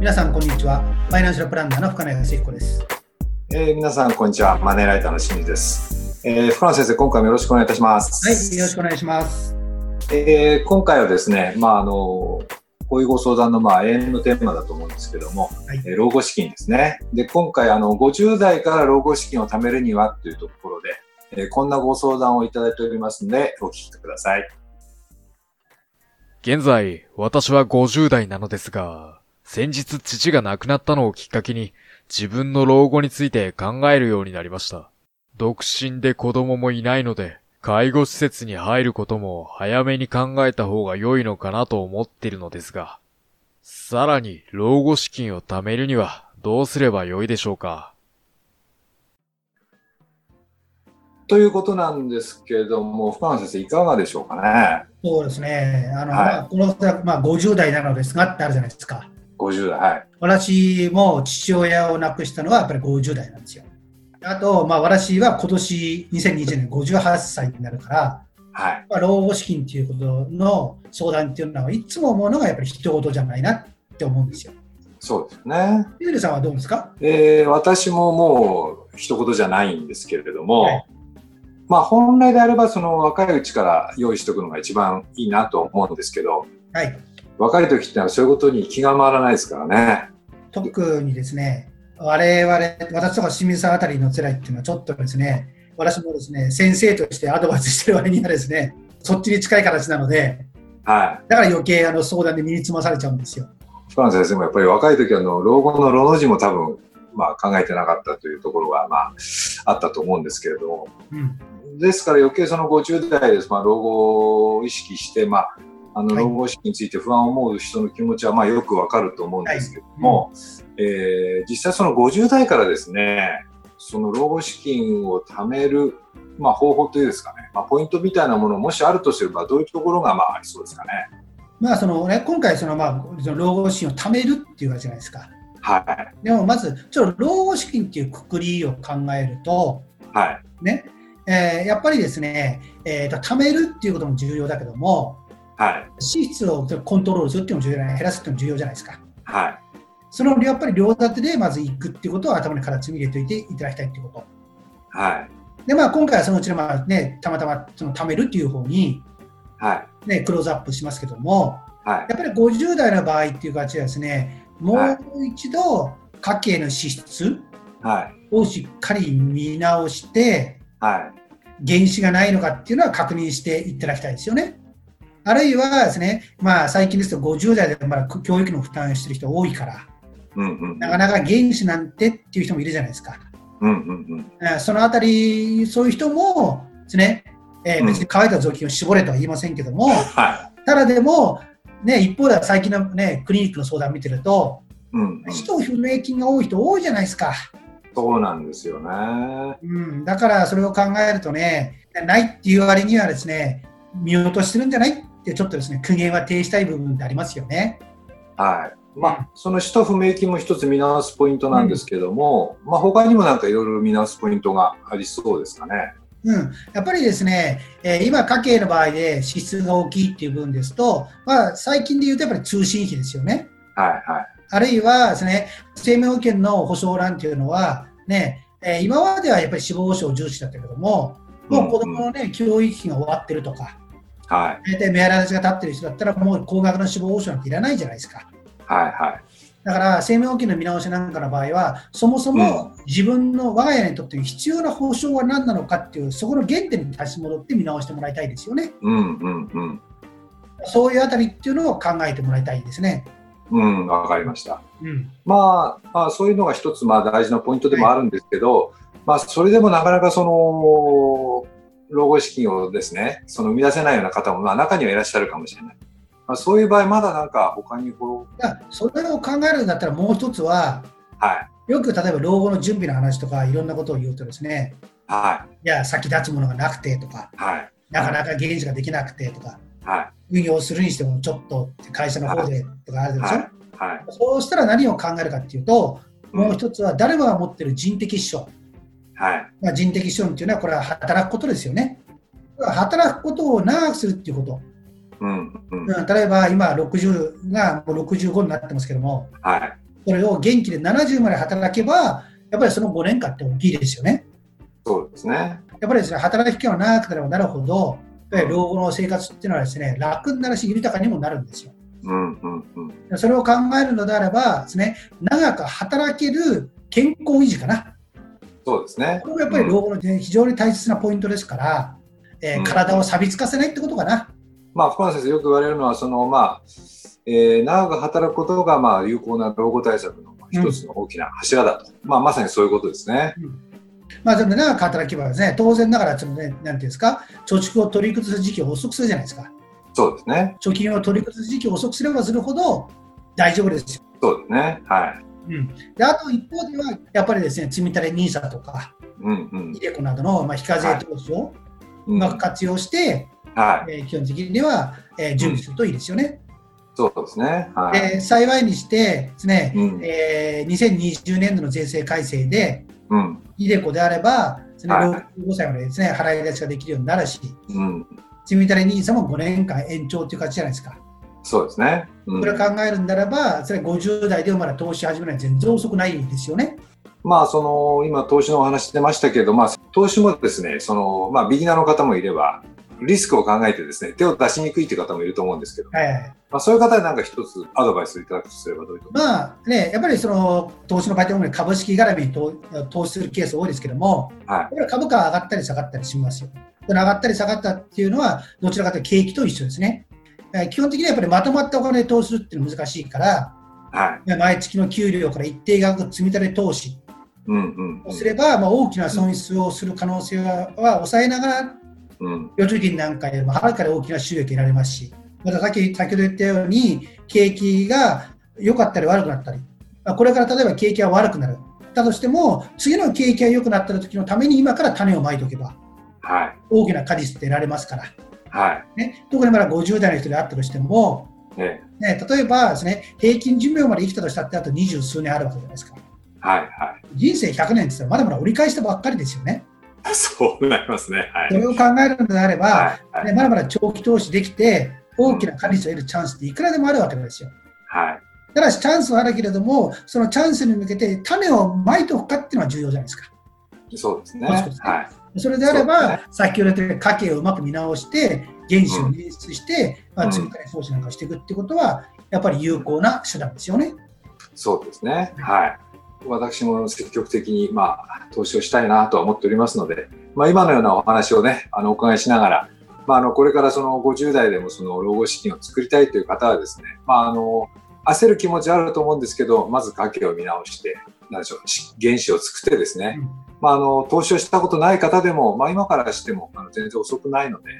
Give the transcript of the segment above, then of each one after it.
皆さんこんにちは。ファイナンシャルプランナーの深野康彦です、えー、皆さんこんにちは。マネーライターの清水です、えー、深野先生今回もよろしくお願いいたします。はいよろしくお願いします。えー、今回はですねまああのこういうご相談のまあ永遠のテーマだと思うんですけども、はい、えー、老後資金ですね。で今回あの50代から老後資金を貯めるにはというところで、えー、こんなご相談をいただいておりますのでお聞きください。現在、私は50代なのですが、先日父が亡くなったのをきっかけに、自分の老後について考えるようになりました。独身で子供もいないので、介護施設に入ることも早めに考えた方が良いのかなと思っているのですが、さらに老後資金を貯めるにはどうすれば良いでしょうか？ということなんですけれども、深野先生、いかがでしょうかね？そうですね、あの、はい、まあ、この、まあ、50代なのですがってあるじゃないですか。50代、はい。私も父親を亡くしたのはやっぱり50代なんですよ。あと、まあ、私は今年2020年58歳になるから、はいまあ、老後資金っていうことの相談っていうのはいつも思うのがやっぱり一言じゃないなって思うんですよ。そうですね。ゆずるさんはどうですか、えー、私ももう一言じゃないんですけれども、はいまあ、本来であればその若いうちから用意しておくのが一番いいなと思うんですけど、はい、若い時ってのはそういうことに気が回らないですからね。特にですね、我々、私とか清水さんあたりの辛いっていうのはちょっとですね、私もですね、先生としてアドバイスしてる割にはですね、そっちに近い形なので、はい、だから余計あの相談で身につまされちゃうんですよ。深野先生もやっぱり若い時はの老後の老の字も多分、まあ、考えてなかったというところが、まあ、あったと思うんですけれども、うん、ですから余計その50代です、まあ、老後を意識して、まあ、あの老後資金について不安を思う人の気持ちはまあよくわかると思うんですけども、はいうん、えー、実際その50代からですねその老後資金を貯める、まあ、方法というですかね、まあ、ポイントみたいなものもしあるとすればどういうところがまあありそうですかね。まあそのね、今回その、まあ、その老後資金を貯めるっていうわけじゃないですか。はい、でもまずちょっと老後資金っていうくくりを考えると、はいねえー、やっぱりですね、えーと、貯めるっていうことも重要だけども、はい、支出をコントロールするっていうのも重要じゃない、減らすっていうのも重要じゃないですか。はい、そのやっぱり両立てでまず行くっていうことを頭にから積み入れておいていただきたいっていうこと。はい、で、まあ、今回はそのうちの、まあね、たまたまその貯めるっていう方に、はい。ね、クローズアップしますけども、はい、やっぱり50代の場合っていう形はですね、もう一度家計の支出をしっかり見直して、はい、原資がないのかっていうのは確認していただきたいですよね。あるいはですね、まあ、最近ですと50代でまだ教育の負担をしてる人多いから、うんうん、なかなか原資なんてっていう人もいるじゃないですか。うんうんうん、そのあたり、そういう人もですね、えー、別に乾いた雑巾を絞れとは言いませんけども、うんはい、ただでも、ね、一方では最近の、ね、クリニックの相談を見てると、うんうん、人不明金が多い人多いじゃないですか。そうなんですよね。うん、だからそれを考えるとね、ないっていう割にはですね、見落としてるんじゃないってちょっとですね、苦言は呈したい部分ってありますよね。はい。まあ、その使途不明金も一つ見直すポイントなんですけども、うん、まあ他にもなんかいろいろ見直すポイントがありそうですかね。うん、やっぱりですね、えー、今、家計の場合で支出が大きいっていう部分ですと、まあ、最近で言うとやっぱり通信費ですよね。はいはい。あるいはですね、生命保険の保証欄っていうのは、ね、えー、今まではやっぱり死亡保障重視だったけども、もう子供のね、教育費が終わってるとか、はい。大体目洗いが立ってる人だったら、もう高額な死亡保障なんていらないじゃないですか。はいはい。だから生命保険の見直しなんかの場合は、そもそも自分の我が家にとって必要な保障は何なのかっていう、そこの原点に立ち戻って見直してもらいたいですよね。うんうんうん。そういうあたりっていうのを考えてもらいたいですね。うん、わかりました。うん、まあ、まあ、そういうのが一つまあ大事なポイントでもあるんですけど、はい、まあ、それでもなかなかその、老後資金をですね、その生み出せないような方もまあ中にはいらっしゃるかもしれない。まあ、そういう場合、まだなんか他にこう。それを考えるんだったらもう一つは、はい、よく例えば老後の準備の話とかいろんなことを言うとですね、はい、いや、先立つものがなくてとか、はい、なかなか原資ができなくてとか、はい、運用するにしてもちょっと会社の方でとかあるでしょ、はい。はい、そうしたら何を考えるかっていうと、もう一つは誰もが持ってる人的資本。はい。まあ、人的資本っていうのは、これは働くことですよね。働くことを長くするっていうこと。うんうんうん、例えば今60がもう65になってますけども、はい。それを元気で70まで働けば、やっぱりその5年間って大きいですよね。そうですね。やっぱりですね、働き期間が長くなればなるほど、老後の生活っていうのはですね、楽になるし、豊かにもなるんですよ。うんうんうん。それを考えるのであればですね、長く働ける健康維持かな。そうですね。これがやっぱり老後のね非常に大切なポイントですから、えーうん体を錆びつかせないってことかな。まあ、福原先生よく言われるのは、その、まあ、えー長く働くことが、まあ、有効な老後対策の一つの大きな柱だと。まあ、まさにそういうことですね。まあ、でも長く働けばですね、当然ながら、そのね、なんていうんですか、貯蓄を取り崩す時期を遅くするじゃないですか。そうですね。貯金を取り崩す時期を遅くすればするほど大丈夫ですよ。そうですね。はい。うん、であと一方では、やっぱりですね、積み立て NISA とか、うんうんイデコなどの、まあ、非課税投資をう。うんまく活用して、はい。えー基本的には、えー準備するといいですよね。そうですね。はい。で幸いにしてですね、うんえー2020年度の税制改正で、うん。イデコであれば、ですね、はい65歳までですね、払い出しができるようになるし、うん。積み立て NISA も5年間延長という形じゃないですか。そうですね。うんこれを考えるんならば、それ50代でもまだ投資始めるのは全然遅くないですよね。まあ、その、今、投資のお話出ましたけど、まあ、投資もですね、その、まあ、ビギナーの方もいれば、リスクを考えてですね、手を出しにくいという方もいると思うんですけど、はいはいまあ、そういう方になんか一つアドバイスをいただくとすればどういうとまあね、やっぱりその投資の場合って株式絡みに投投資するケース多いですけども、はいやっぱり株価は上がったり下がったりしますよ。上がったり下がったっていうのは、どちらかというと景気と一緒ですね。えー基本的にはやっぱりまとまったお金で投資するっていうのは難しいから、はい。毎月の給料から一定額積み立て投資うんうんをすれば、まあ、大きな損失をする可能性はは抑えながら、うん。うん。預貯金なんかよりもはるかに大きな収益得られますし、またさっき先ほど言ったように、景気が良かったり悪くなったり、まあこれから例えば景気が悪くなる。だとしても、次の景気が良くなった時のために今から種をまいておけば、はい。大きな果実って得られますから、はい。ね、特にまだ50代の人であったとしても、ね。ね、例えばです、ね、平均寿命まで生きたとしたってあと二十数年あるわけじゃないですか。はい。は人生100年って言ったらまだまだ折り返したばっかりですよね。い。そうなりますね。はい。それを考えるのであれば、はい。はね、い。まだまだ長期投資できて、大きな果実を得るチャンスっていくらでもあるわけですよ。はい。ただしチャンスはあるけれども、そのチャンスに向けて種をまいておくかっていうのは重要じゃないですか。そうですね。はい。それであれば、で先ほど言った家計をうまく見直して、原資を捻出して、まあ、うん積み立て投資なんかをしていくってことは、やっぱり有効な手段ですよね。そうですね。はい。私も積極的に、まあ、投資をしたいなとは思っておりますので、まあ、今のようなお話をね、あの、お伺いしながら、まあ、あの、これからその50代でもその老後資金を作りたいという方はですね、まあ、あの、焦る気持ちはあると思うんですけど、まず家計を見直して、なんでしょう、し原資を作ってですね、うんまあ、あの、投資をしたことない方でも、まあ、今からしても、あの、全然遅くないので、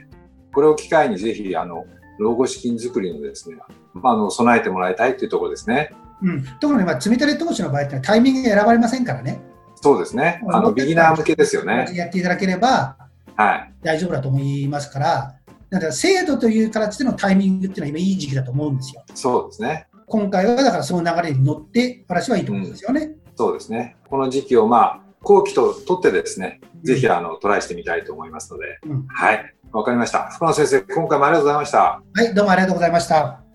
これを機会にぜひ、あの、老後資金作りのですね、まあ、あの、備えてもらいたいというところですね。うん、特にまあ積み立て投資の場合ってタイミングが選ばれませんからね。そうですね。あの、ビギナー向けですよね。やっていただければはい。大丈夫だと思いますから、だから制度という形でのタイミングっていうのは今いい時期だと思うんですよ。そうですね。今回はだからその流れに乗って、私はいいと思うんですよね。そうですね。この時期を、まあ、後期ととってですね、ぜひ、あの、トライしてみたいと思いますので、うんはい。わかりました。福野先生、今回もありがとうございました。はい、どうもありがとうございました。